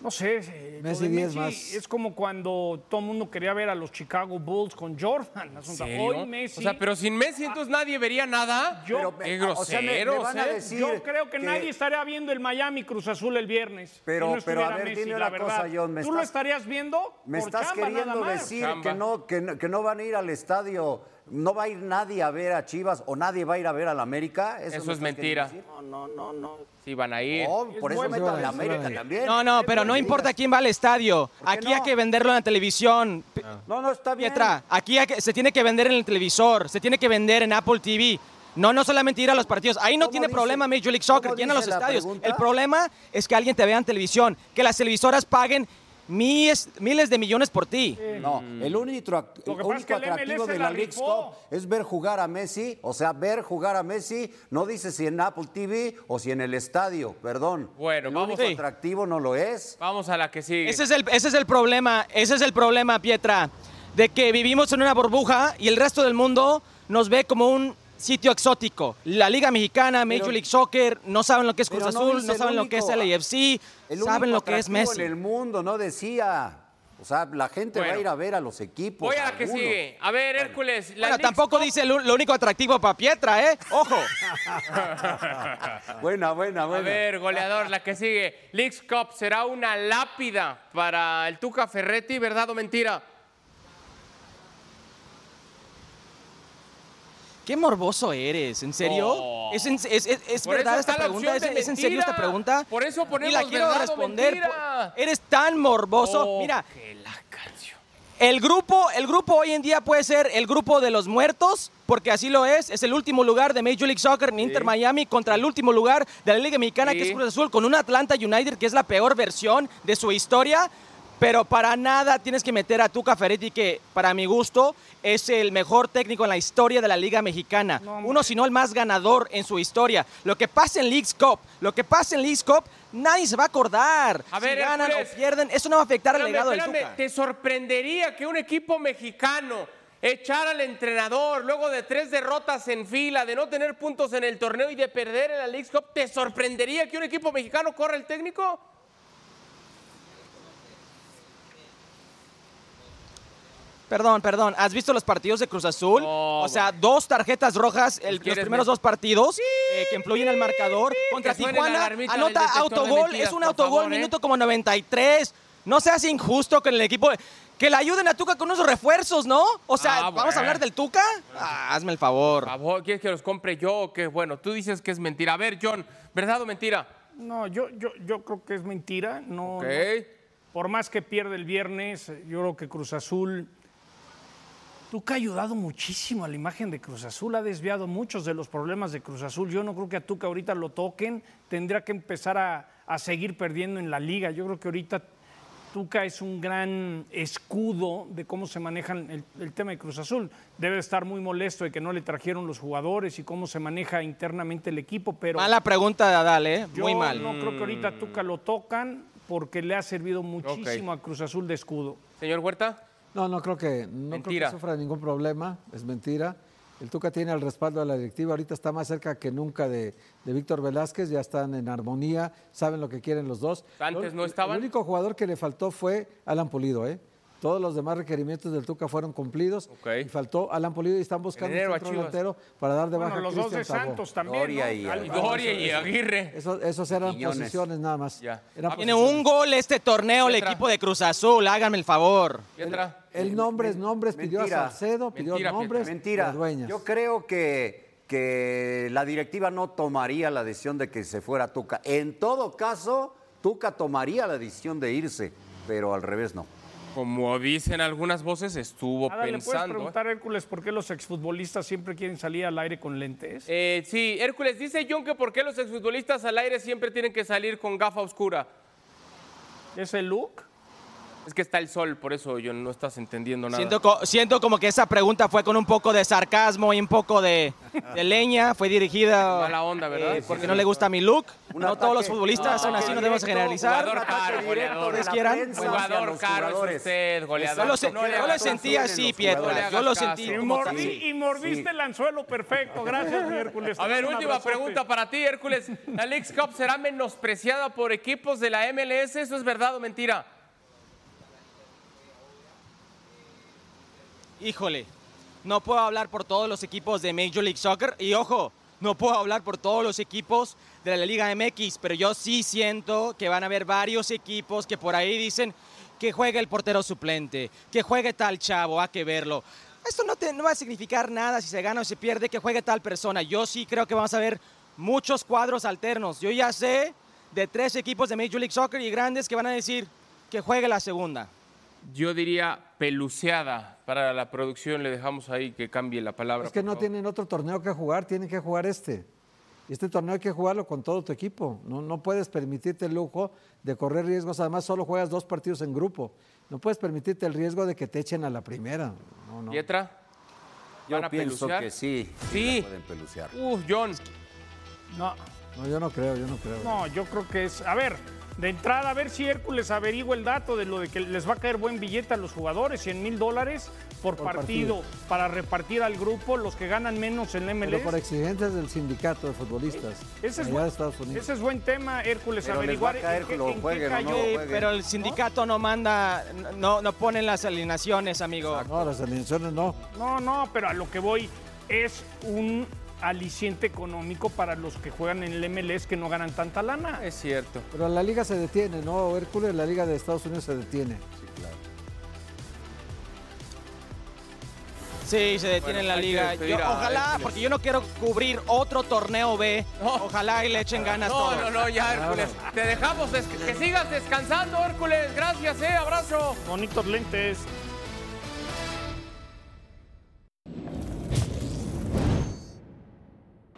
no sé, eh, lo Messi de 10 Messi más. es como cuando todo el mundo quería ver a los Chicago Bulls con Jordan. O sea, ¿Serio? Hoy Messi. O sea, pero sin Messi entonces nadie vería nada. Yo- Qué o sea, me- me groseros, van a ¿eh? decir- Yo creo que, que- nadie estaría viendo el Miami Cruz Azul el viernes. Pero- si no pero, a ver, Messi, dime la una cosa. John, me ¿Tú lo estarías viendo? Me por estás chamba, nada queriendo más. decir que no, que, no, que no van a ir al estadio, no va a ir nadie a ver a Chivas o nadie va a ir a ver al América. Eso, es mentira. decir? No, no, no. Sí, van a ir. No, por eso a sí la van a ir, América a también. No, no, pero ¿Qué no importa quién va al estadio. Aquí hay no? que venderlo en la televisión. No, no, está bien. Pietra, aquí hay que- se tiene que vender en el televisor, se tiene que vender en Apple TV. No, no solamente ir a los partidos. Ahí no ¿Cómo tiene dice- problema Major League Soccer, llena los la estadios. pregunta? El problema es que alguien te vea en televisión, que las televisoras paguen miles, miles de millones por ti. No, el único, el que pasa es único que el atractivo MLS de la la rifó. Cup es ver jugar a Messi, o sea, ver jugar a Messi, no dice si en Apple TV o si en el estadio, perdón. Bueno, el vamos- único Sí. atractivo no lo es. Vamos a la que sigue. Ese es el, ese es el problema, ese es el problema, Pietra, de que vivimos en una burbuja y el resto del mundo nos ve como un sitio exótico. La Liga Mexicana, Major Pero- League Soccer, no saben lo que es Cruz Azul, no saben lo que es único- el AFC, El saben lo que es Messi. en el mundo, no decía. O sea, la gente va a ir a ver a los equipos. Voy a la que algunos. sigue. A ver, Hércules. la Bueno, tampoco Cup- dice lo, lo único atractivo para Pietra, ¿eh? Ojo. Buena, buena, A buena. ver, goleador, la que sigue. League's Cup será una lápida para el Tuca Ferretti, ¿verdad o mentira? Qué morboso eres, ¿en serio? ¿Es, en- es- es- es Por verdad esta pregunta? ¿Es, en serio esta pregunta? Por eso y ponemos la quiero verdad responder. por- Eres tan morboso. Oh, Mira, que la canción. El grupo, el grupo hoy en día puede ser el grupo de los muertos, porque así lo es. Es el último lugar de Major League Soccer en Inter Miami contra el último lugar de la Liga Mexicana, que es Cruz Azul, con un Atlanta United que es la peor versión de su historia. Pero para nada tienes que meter a Tuca Ferretti, que para mi gusto es el mejor técnico en la historia de la Liga Mexicana. Uno, si no el más ganador en su historia. Lo que pasa en League's Cup, lo que pasa en League's Cup, nadie se va a acordar. A si ver, ganan Hércules. o pierden, eso no va a afectar al legado del Tuca. ¿Te sorprendería que un equipo mexicano echara al entrenador luego de tres derrotas en fila, de no tener puntos en el torneo y de perder en la League's Cup? ¿Te sorprendería que un equipo mexicano corra el técnico? Perdón, perdón. ¿Has visto los partidos de Cruz Azul? No, o sea, dos tarjetas rojas el- los primeros dos partidos eh, que influyen el marcador. Contra Tijuana anota autogol. mentiras, es un autogol favor, ¿eh? minuto como 93. no seas injusto con el equipo. Que le ayuden a Tuca con unos refuerzos, ¿no? O sea, Ah, ¿vamos bueno. a hablar del Tuca? Ah, hazme el favor. Por favor, ¿quieres que los compre yo o qué? Bueno, tú dices que es mentira. A ver, John, ¿verdad o mentira? No, yo, yo, yo creo que es mentira. No, Ok. no. Por más que pierde el viernes, yo creo que Cruz Azul. Tuca ha ayudado muchísimo a la imagen de Cruz Azul, ha desviado muchos de los problemas de Cruz Azul. Yo no creo que a Tuca ahorita lo toquen, tendría que empezar a, a seguir perdiendo en la liga. Yo creo que ahorita Tuca es un gran escudo de cómo se maneja el, el tema de Cruz Azul. Debe estar muy molesto de que no le trajeron los jugadores y cómo se maneja internamente el equipo, pero... Mala pregunta de Adal, ¿eh? Yo Muy mal. no creo que ahorita a Tuca lo tocan porque le ha servido muchísimo a Cruz Azul de escudo. Señor Huerta. No, no creo que no creo que sufra ningún problema, es mentira. El Tuca tiene el respaldo de la directiva, ahorita está más cerca que nunca de, de Víctor Velázquez, ya están en armonía, saben lo que quieren los dos. Antes no estaban. El único jugador que le faltó fue Alan Pulido, ¿eh? Todos los demás requerimientos del Tuca fueron cumplidos y faltó Alan Pulido y están buscando enero un a centro delantero para dar de Bueno, baja a los dos de Tabó. Santos también, Doria ¿no? y Al- Doria y Aguirre. Eso- esos eran Quiñones. posiciones nada más. Eran Tiene posiciones. un gol este torneo el Pietra. equipo de Cruz Azul, háganme el favor. El nombres, nombres, pidió a Mentira. Salcedo, pidió nombres. Mentira. las dueñas. Yo creo que, que la directiva no tomaría la decisión de que se fuera Tuca. En todo caso, Tuca tomaría la decisión de irse, pero al revés no. Como dicen algunas voces, estuvo Ahora, ¿le puedes pensando. preguntar a Hércules por qué los exfutbolistas siempre quieren salir al aire con lentes? Eh, sí, Hércules, dice John que por qué los exfutbolistas al aire siempre tienen que salir con gafa oscura. ¿Es el look? Es que está el sol, por eso yo no estás entendiendo nada. Siento, co- siento como que esa pregunta fue con un poco de sarcasmo y un poco de, de leña. Fue dirigida. Mala onda, ¿verdad? eh, porque no le gusta mi look. Un no todos los ataque- futbolistas no, son así, no debemos generalizar. jugador caro, goleador. Ustedes La quieran. Jugador caro es usted, goleador. Yo lo, se- No lo sentí así, Pietro. Yo lo sentí. Y, mordí- y mordiste el anzuelo perfecto. Gracias, mi Hércules. A ver, última abrazote. pregunta para ti, Hércules. ¿La Leagues Cup será menospreciada por equipos de la MLS? ¿Eso es verdad o mentira? Híjole, no puedo hablar por todos los equipos de Major League Soccer y ojo, no puedo hablar por todos los equipos de la Liga MX, pero yo sí siento que van a haber varios equipos que por ahí dicen que juegue el portero suplente, que juegue tal chavo, hay que verlo. Esto no, no va a significar nada si se gana o se pierde, que juegue tal persona. Yo sí creo que vamos a ver muchos cuadros alternos. Yo ya sé de tres equipos de Major League Soccer y grandes que van a decir que juegue la segunda. Yo diría peluceada. Para la producción le dejamos ahí que cambie la palabra. Es que no favor. tienen otro torneo que jugar, tienen que jugar este. Y este torneo hay que jugarlo con todo tu equipo. No, no puedes permitirte el lujo de correr riesgos. Además, solo juegas dos partidos en grupo. No puedes permitirte el riesgo de que te echen a la primera. No, no. ¿Pietra? Yo ¿Van a pienso pelucear? que sí. Sí. la pueden pelucear. Uh, John. No, No, yo no creo, yo no creo. no, yo creo que es. A ver, de entrada, a ver si Hércules averigua el dato de lo de que les va a caer buen billete a los jugadores, 100 mil dólares por, Por partido, partido. para repartir al grupo, los que ganan menos en Pero MLS. por exigencias del sindicato de futbolistas Ese es, buen, de Estados Unidos. ese es buen tema, Hércules, Pero les averiguar va a caer en que lo en qué jueguen no cayó. lo Sí, pero el sindicato no manda, no, no ponen las alineaciones, amigo. No, las alineaciones no. No, no, pero a lo que voy es un aliciente económico para los que juegan en el MLS que no ganan tanta lana. Es cierto. Pero la liga se detiene, ¿no, Hércules? La liga de Estados Unidos se detiene. Sí, se detiene Bueno, la liga. Yo- ojalá, Hércules. porque yo no quiero cubrir otro torneo B. Ojalá y le echen ganas No, todos. no, no, ya, Hércules. Te dejamos que sigas descansando, Hércules. Gracias, eh. Abrazo. Bonitos lentes.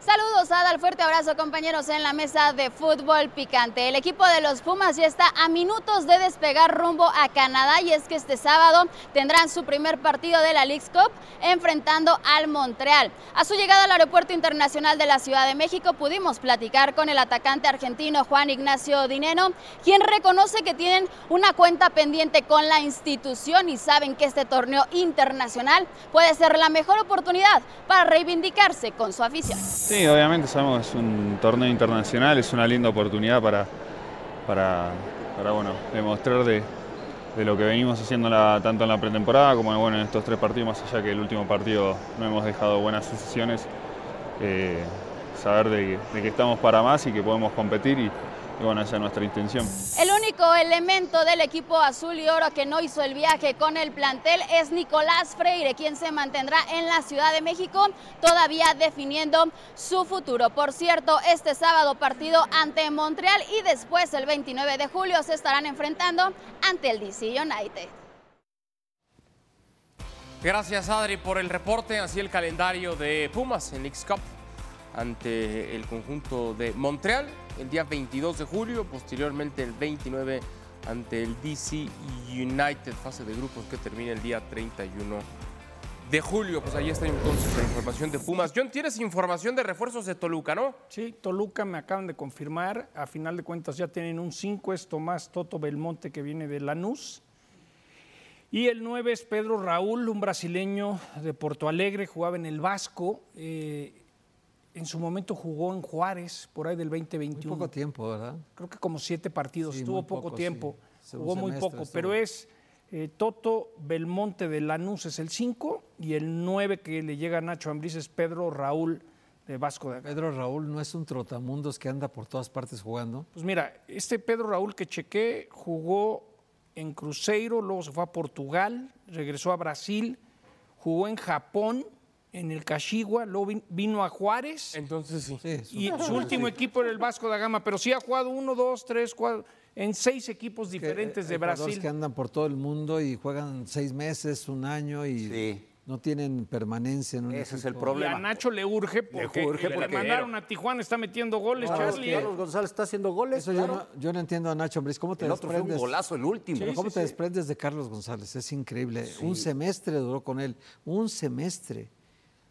Saludos, Adal. Fuerte abrazo, compañeros, en la mesa de fútbol picante. El equipo de los Pumas ya está a minutos de despegar rumbo a Canadá y es que este sábado tendrán su primer partido de la Leagues Cup enfrentando al Montreal. A su llegada al Aeropuerto Internacional de la Ciudad de México pudimos platicar con el atacante argentino Juan Ignacio Dineno, quien reconoce que tienen una cuenta pendiente con la institución y saben que este torneo internacional puede ser la mejor oportunidad para reivindicarse con su afición. Sí, obviamente sabemos que es un torneo internacional, es una linda oportunidad para, para, para, bueno, demostrar de, de lo que venimos haciendo la- tanto en la pretemporada como bueno, en estos tres partidos, más allá que el último partido no hemos dejado buenas sensaciones, eh, saber de, de que estamos para más y que podemos competir y, y bueno, esa es nuestra intención. El único elemento del equipo azul y oro que no hizo el viaje con el plantel es Nicolás Freire, quien se mantendrá en la Ciudad de México, todavía definiendo su futuro. Por cierto, este sábado partido ante Montreal y después el 29 de julio se estarán enfrentando ante el DC United. Gracias Adri por el reporte, así el calendario de Pumas en X Cup ante el conjunto de Montreal el día 22 de julio, posteriormente el 29 ante el DC United, fase de grupos que termina el día 31 de julio. Pues ahí está entonces la información de Pumas. John, ¿tienes información de refuerzos de Toluca, no? Sí, Toluca me acaban de confirmar. A final de cuentas ya tienen un 5, es Tomás Toto Belmonte que viene de Lanús. Y el 9 es Pedro Raúl, un brasileño de Porto Alegre, jugaba en el Vasco. Eh, en su momento jugó en Juárez, por ahí del 2021. Muy poco tiempo, ¿verdad? Creo que como siete partidos, Sí, muy poco, poco, tiempo, sí. jugó muy poco, estuvo. pero es eh, Toto Belmonte de Lanús es el 5 y el 9 que le llega a Nacho Ambriz es Pedro Raúl de Vasco de Pedro Raúl no es un trotamundos que anda por todas partes jugando. Pues mira, este Pedro Raúl que chequé jugó en Cruzeiro, luego se fue a Portugal, regresó a Brasil, jugó en Japón, en el Caxigua, luego vin- vino a Juárez. Entonces sí. Y su último equipo era el Vasco da Gama, pero sí ha jugado uno, dos, tres, cuatro, en seis equipos diferentes de Hay jugadores Brasil. que andan por todo el mundo y juegan seis meses, un año y no tienen permanencia en un Ese es el problema. Y a Nacho le urge porque urge le mandaron a Tijuana, está metiendo goles, Carlos, Charlie. Carlos González está haciendo goles. Eso yo, no, yo no entiendo a Nacho Ambriz. ¿Cómo te El otro fue un desprendes? golazo, el último. Pero Sí, ¿Cómo sí, te sí. desprendes de Carlos González? Es increíble. Un semestre duró con él. Un semestre.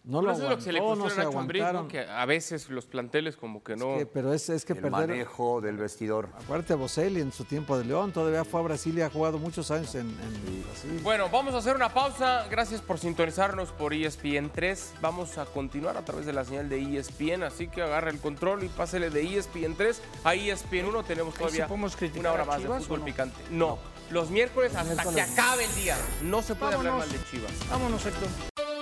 No lo eso es lo que se le no se a que a veces los planteles como que no... que- pero es, es que el perder. manejo del vestidor. Acuérdate, Boselli en su tiempo de León todavía fue a Brasil y ha jugado muchos años en, en Brasil. Bueno, vamos a hacer una pausa. Gracias por sintonizarnos por E ESPN 3. Vamos a continuar a través de la señal de ESPN, así que agarra el control y pásele de E ESPN 3 a ESPN 1. Tenemos todavía criticar una hora a más de fútbol ¿o no? picante. No, los miércoles hasta Miércoles. que acabe el día. No se puede hablar mal de Chivas. Vámonos, Héctor.